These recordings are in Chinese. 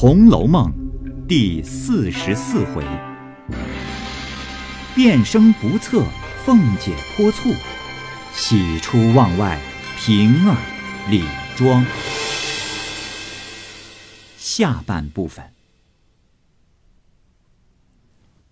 红楼梦》第四十四回：变声不测，凤姐泼醋；喜出望外，平儿理妆。下半部分。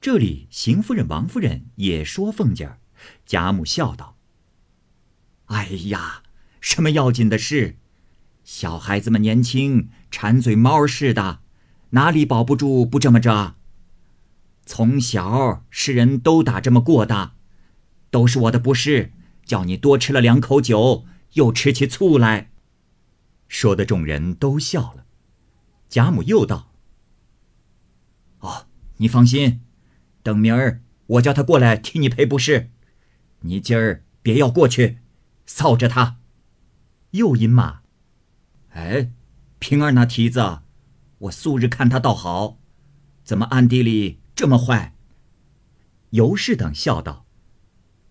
这里，邢夫人、王夫人也说凤姐儿。贾母笑道：“哎呀，什么要紧的事？小孩子们年轻，馋嘴猫似的，哪里保不住不这么着？从小世人都打这么过的，都是我的不是，叫你多吃了两口酒，又吃起醋来。”说的众人都笑了。贾母又道：“哦，你放心。”等明儿我叫他过来替你赔不是，你今儿别要过去，臊着他。又因骂：“哎，平儿那蹄子，我素日看他倒好，怎么暗地里这么坏？”尤氏等笑道：“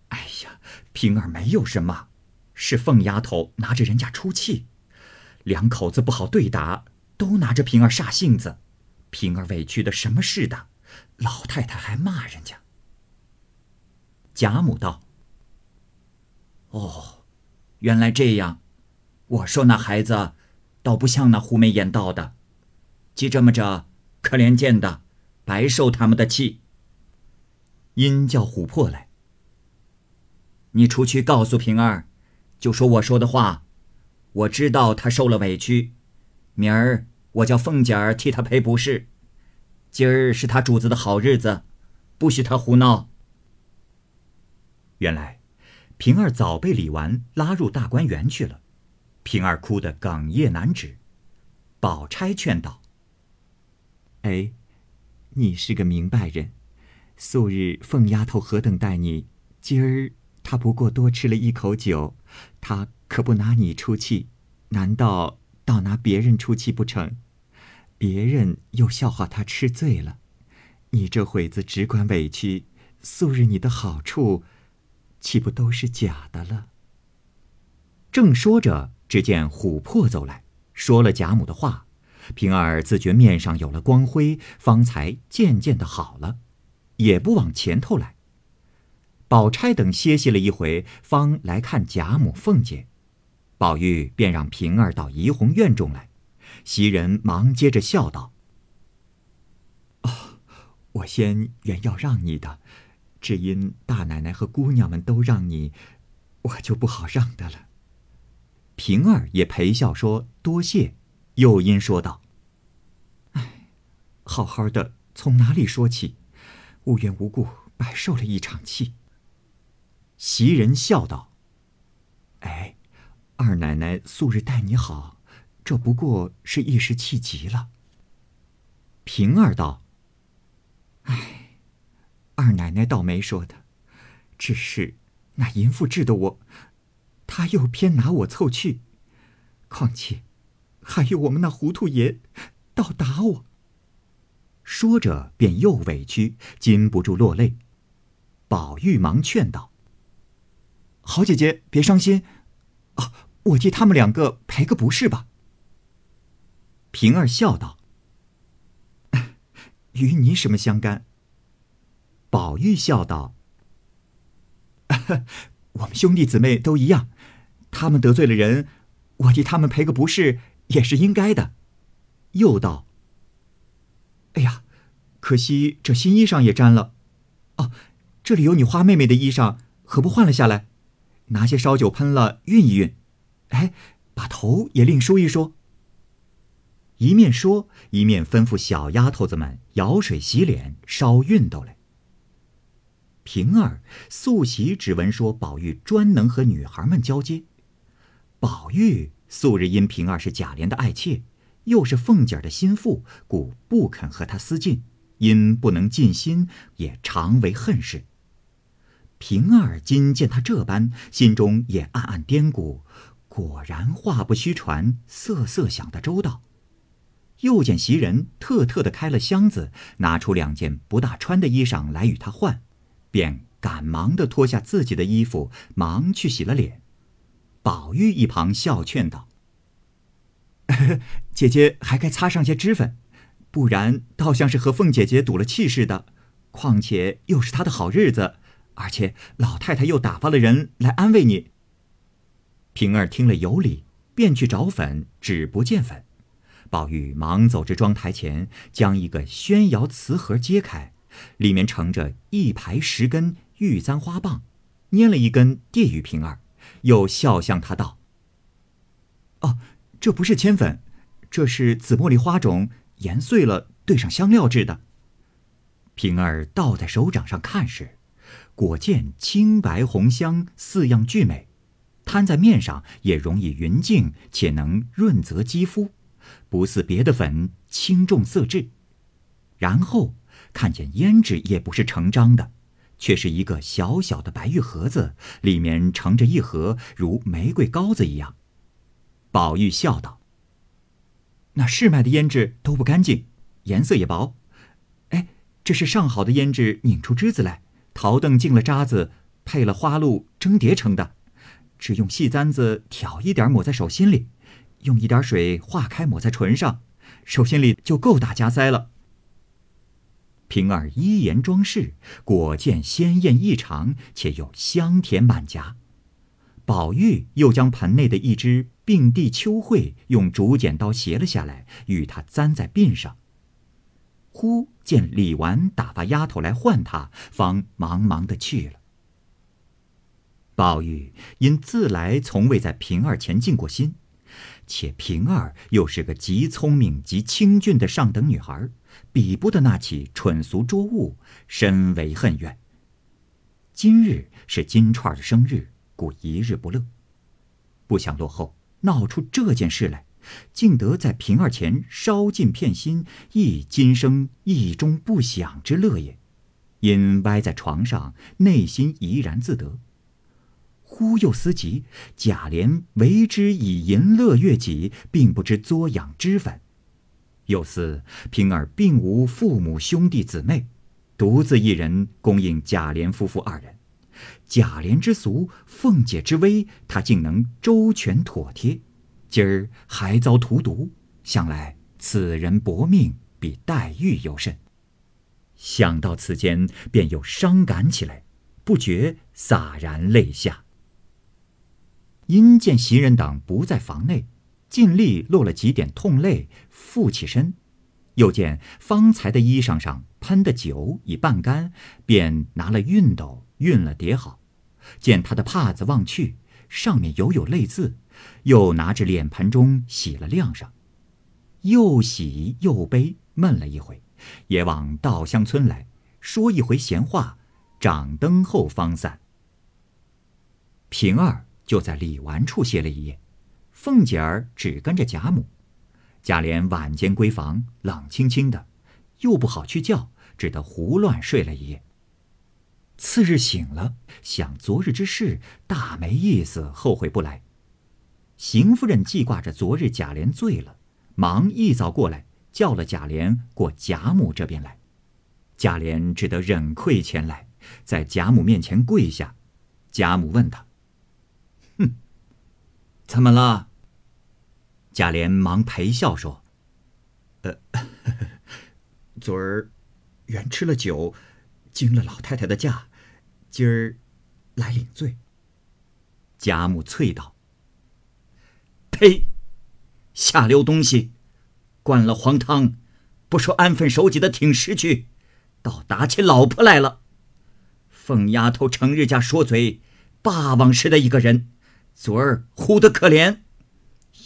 哎呀，平儿没有什么，是凤丫头拿着人家出气，两口子不好对打，都拿着平儿煞性子，平儿委屈的什么似的。”老太太还骂人家。贾母道：“哦，原来这样。我说那孩子，倒不像那狐媚眼道的，既这么着，可怜见的，白受他们的气。因叫琥珀来，你出去告诉平儿，就说我说的话。我知道他受了委屈，明儿我叫凤姐儿替他赔不是。”今儿是他主子的好日子，不许他胡闹。原来，平儿早被李纨拉入大观园去了，平儿哭得哽咽难止。宝钗劝道：“哎，你是个明白人，素日凤丫头何等待你，今儿她不过多吃了一口酒，她可不拿你出气，难道倒拿别人出气不成？”别人又笑话她吃醉了，你这会子只管委屈，素日你的好处，岂不都是假的了？正说着，只见琥珀走来，说了贾母的话。平儿自觉面上有了光辉，方才渐渐的好了，也不往前头来。宝钗等歇息了一回，方来看贾母、凤姐，宝玉便让平儿到怡红院中来。袭人忙接着笑道：“哦，我先原要让你的，只因大奶奶和姑娘们都让你，我就不好让的了。”平儿也陪笑说：“多谢。”又因说道：“哎，好好的，从哪里说起？无缘无故白受了一场气。”袭人笑道：“哎，二奶奶素日待你好。”这不过是一时气急了。平儿道：“哎，二奶奶倒没说的，只是那淫妇治的我，他又偏拿我凑去，况且还有我们那糊涂爷，倒打我。”说着便又委屈，禁不住落泪。宝玉忙劝道：“好姐姐，别伤心，啊，我替他们两个赔个不是吧。”平儿笑道：“ 与你什么相干？”宝玉笑道：“我们兄弟姊妹都一样，他们得罪了人，我替他们赔个不是也是应该的。”又道：“哎呀，可惜这新衣裳也沾了。哦，这里有你花妹妹的衣裳，何不换了下来？拿些烧酒喷了熨一熨，哎，把头也另梳一梳。”一面说，一面吩咐小丫头子们舀水洗脸、烧熨斗来。平儿素习只闻说宝玉专能和女孩们交接，宝玉素日因平儿是贾琏的爱妾，又是凤姐儿的心腹，故不肯和她私近，因不能尽心，也常为恨事。平儿今见他这般，心中也暗暗掂鼓，果然话不虚传，瑟瑟想得周到。又见袭人特特的开了箱子，拿出两件不大穿的衣裳来与他换，便赶忙的脱下自己的衣服，忙去洗了脸。宝玉一旁笑劝道：“姐姐还该擦上些脂粉，不然倒像是和凤姐姐赌了气似的。况且又是她的好日子，而且老太太又打发了人来安慰你。平儿听了有理，便去找粉，只不见粉。宝玉忙走至妆台前，将一个宣窑瓷盒揭开，里面盛着一排十根玉簪花棒，拈了一根递与平儿，又笑向他道：“哦，这不是铅粉，这是紫茉莉花种研碎了兑上香料制的。”平儿倒在手掌上看时，果见青白红香四样俱美。摊在面上也容易匀净，且能润泽肌肤，不似别的粉轻重色质。然后看见胭脂也不是成张的，却是一个小小的白玉盒子，里面盛着一盒如玫瑰膏子一样。宝玉笑道：“那市卖的胭脂都不干净，颜色也薄。哎，这是上好的胭脂，拧出汁子来，陶凳进了渣子，配了花露蒸叠成的。”只用细簪子挑一点抹在手心里，用一点水化开抹在唇上，手心里就够大加塞了。平儿依言装饰，果见鲜艳异常，且又香甜满颊。宝玉又将盆内的一只并蒂秋蕙用竹剪刀斜了下来，与他簪在鬓上。忽见李纨打发丫头来唤他，方忙忙的去了。宝玉因自来从未在平儿前尽过心，且平儿又是个极聪明极清俊的上等女孩，比不得那起蠢俗拙物，深为恨怨。今日是金钏的生日，故一日不乐。不想落后闹出这件事来，竟得在平儿前烧尽片心，亦今生意中不想之乐也。因歪在床上，内心怡然自得。忽又思及贾琏为之以淫乐悦己，并不知作养脂粉；又似平儿并无父母兄弟姊妹，独自一人供应贾琏夫妇二人。贾琏之俗，凤姐之威，他竟能周全妥帖。今儿还遭荼毒，想来此人薄命比黛玉尤甚。想到此间，便又伤感起来，不觉洒然泪下。因见袭人等不在房内，尽力落了几点痛泪，复起身，又见方才的衣裳上喷的酒已半干，便拿了熨斗熨了叠好。见他的帕子望去，上面犹有泪渍，又拿着脸盆中洗了晾上，又洗又悲闷了一回，也往稻香村来说一回闲话，掌灯后方散。平儿。就在李纨处歇了一夜，凤姐儿只跟着贾母。贾琏晚间归房，冷清清的，又不好去叫，只得胡乱睡了一夜。次日醒了，想昨日之事，大没意思，后悔不来。邢夫人记挂着昨日贾琏醉了，忙一早过来，叫了贾琏过贾母这边来。贾琏只得忍愧前来，在贾母面前跪下。贾母问他。哼，怎么了？贾琏忙陪笑说：“呃，呵 呵昨儿原吃了酒，惊了老太太的驾，今儿来领罪。”贾母啐道：“呸！下流东西，灌了黄汤，不说安分守己的挺尸去，倒打起老婆来了。凤丫头成日家说嘴，霸王似的一个人。”昨儿呼得可怜，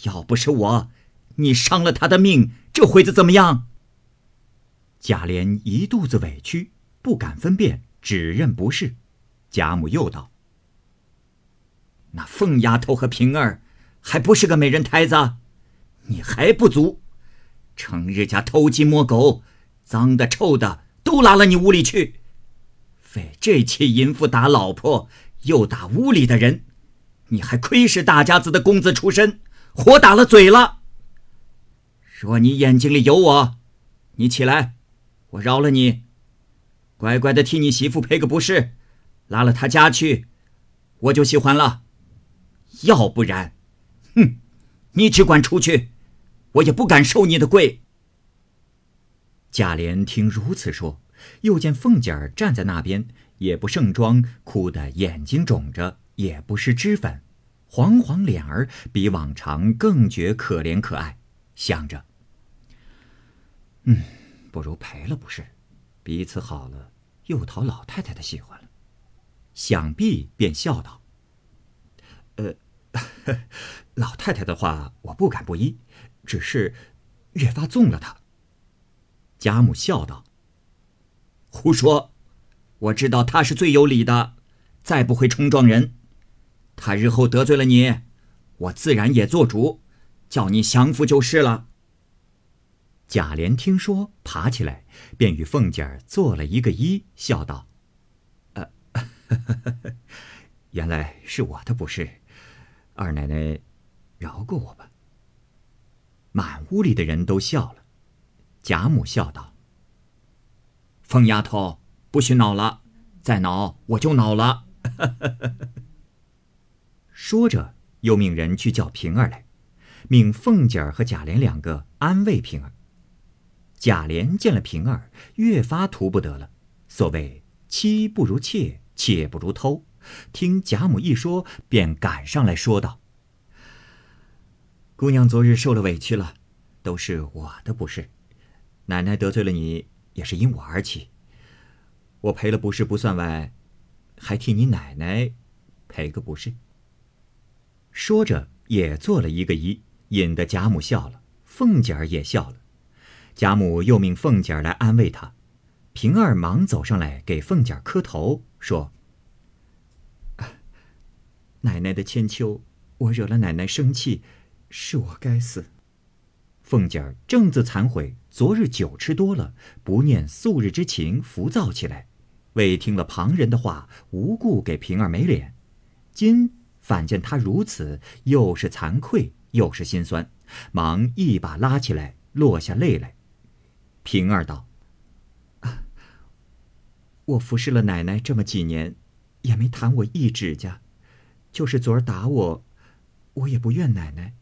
要不是我，你伤了他的命，这会子怎么样？贾琏一肚子委屈，不敢分辨，只认不是。贾母又道：“那凤丫头和平儿，还不是个美人胎子，你还不足，成日家偷鸡摸狗，脏的臭的都拉了你屋里去，为这气淫妇打老婆，又打屋里的人。”你还亏是大家子的公子出身，活打了嘴了。若你眼睛里有我，你起来，我饶了你，乖乖的替你媳妇赔个不是，拉了他家去，我就喜欢了。要不然，哼，你只管出去，我也不敢受你的跪。贾琏听如此说，又见凤姐儿站在那边，也不盛装，哭得眼睛肿着，也不施脂粉，黄黄脸儿比往常更觉可怜可爱，想着，嗯，不如赔了不是，彼此好了，又讨老太太的喜欢了。想必便笑道：“呃，老太太的话我不敢不依，只是越发纵了她。”贾母笑道：“胡说！我知道他是最有理的，再不会冲撞人。他日后得罪了你，我自然也做主，叫你降服就是了。”贾琏听说，爬起来，便与凤姐儿做了一个揖，笑道：“呃，原来是我的不是，二奶奶，饶过我吧。”满屋里的人都笑了。贾母笑道：“疯丫头，不许恼了，再恼我就恼了。” 说着，又命人去叫平儿来，命凤姐儿和贾琏两个安慰平儿。贾琏见了平儿，越发图不得了。所谓妻不如妾，妾不如偷。听贾母一说，便赶上来说道：“姑娘昨日受了委屈了，都是我的不是。”奶奶得罪了你，也是因我而起。我赔了不是不算外，还替你奶奶赔个不是。说着，也做了一个揖，引得贾母笑了，凤姐儿也笑了。贾母又命凤姐儿来安慰她，平儿忙走上来给凤姐儿磕头，说：“奶奶的千秋，我惹了奶奶生气，是我该死。”凤姐儿正自惭悔，昨日酒吃多了，不念素日之情，浮躁起来，为听了旁人的话，无故给平儿没脸。今反见他如此，又是惭愧，又是心酸，忙一把拉起来，落下泪来。平儿道：“我服侍了奶奶这么几年，也没弹我一指甲，就是昨儿打我，我也不怨奶奶，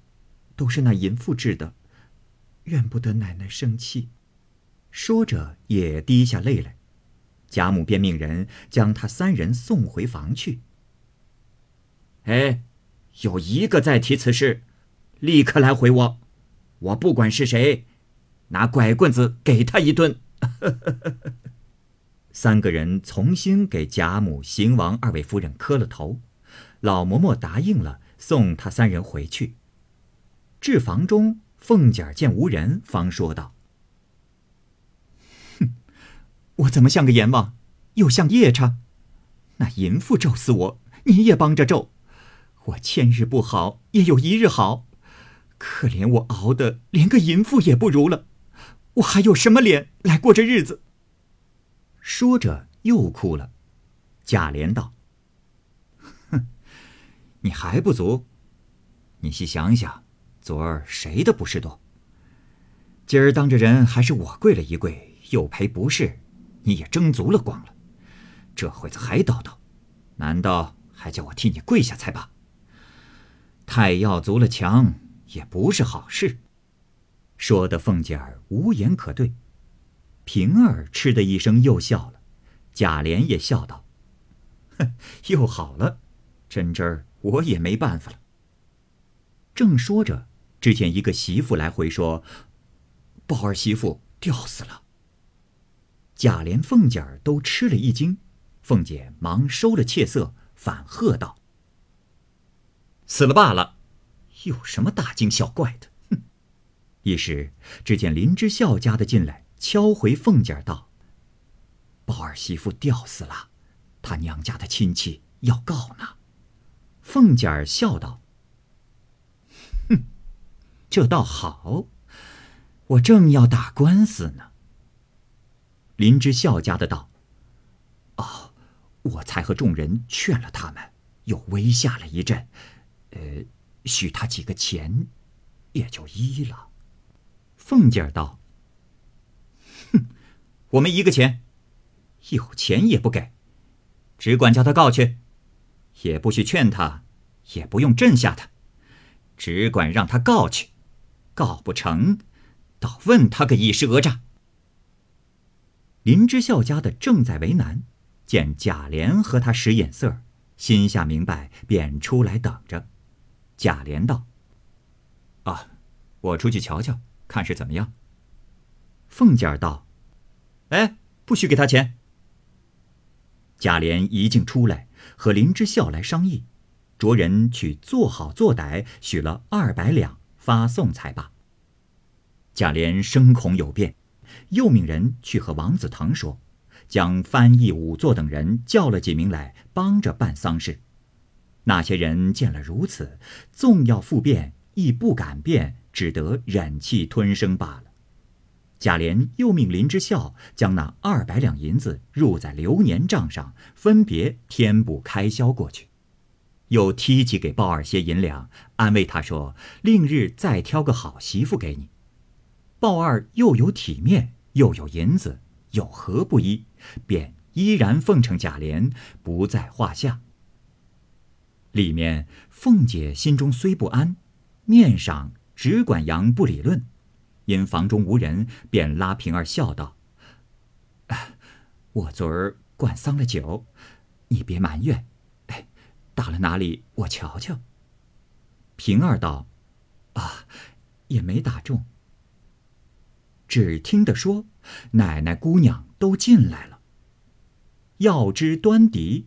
都是那淫妇治的。”怨不得奶奶生气，说着也滴下泪来。贾母便命人将他三人送回房去。哎，有一个再提此事，立刻来回我，我不管是谁，拿拐棍子给他一顿。三个人重新给贾母、邢王二位夫人磕了头，老嬷嬷答应了，送他三人回去。至房中。凤姐儿见无人，方说道：“哼，我怎么像个阎王，又像夜叉？那淫妇咒死我，你也帮着咒。我千日不好，也有一日好。可怜我熬的连个淫妇也不如了，我还有什么脸来过这日子？”说着又哭了。贾琏道：“哼，你还不足？你细想想。”昨儿谁的不是多？今儿当着人还是我跪了一跪，又赔不是，你也争足了光了。这会子还叨叨，难道还叫我替你跪下才罢？太要足了强，也不是好事。说的凤姐儿无言可对，平儿嗤的一声又笑了，贾琏也笑道：“哼，又好了，真真儿我也没办法了。”正说着。只见一个媳妇来回说：“宝儿媳妇吊死了。”贾琏、凤姐儿都吃了一惊，凤姐忙收了怯色，反喝道：“死了罢了，有什么大惊小怪的？”哼！一时只见林之孝家的进来，敲回凤姐儿道：“宝儿媳妇吊死了，他娘家的亲戚要告呢。”凤姐儿笑道。哼这倒好，我正要打官司呢。林之孝家的道：“哦，我才和众人劝了他们，又威吓了一阵，呃，许他几个钱，也就依了。”凤姐儿道：“哼，我们一个钱，有钱也不给，只管叫他告去，也不许劝他，也不用镇下他，只管让他告去。”告不成，倒问他个以是讹诈。林之孝家的正在为难，见贾琏和他使眼色，心下明白，便出来等着。贾琏道：“啊，我出去瞧瞧，看是怎么样。”凤姐儿道：“哎，不许给他钱。”贾琏一径出来，和林之孝来商议，着人去做好做歹，许了二百两发送才罢。贾琏生恐有变，又命人去和王子腾说，将翻译、仵作等人叫了几名来帮着办丧事。那些人见了如此，纵要复辩，亦不敢辩，只得忍气吞声罢了。贾琏又命林之孝将那二百两银子入在流年账上，分别添补开销过去，又提起给鲍二些银两，安慰他说：“另日再挑个好媳妇给你。”鲍二又有体面，又有银子，有何不依？便依然奉承贾琏，不在话下。里面凤姐心中虽不安，面上只管杨不理论。因房中无人，便拉平儿笑道：“我昨儿灌丧了酒，你别埋怨。打了哪里？我瞧瞧。”平儿道：“啊，也没打中。”只听得说，奶奶姑娘都进来了。要知端倪，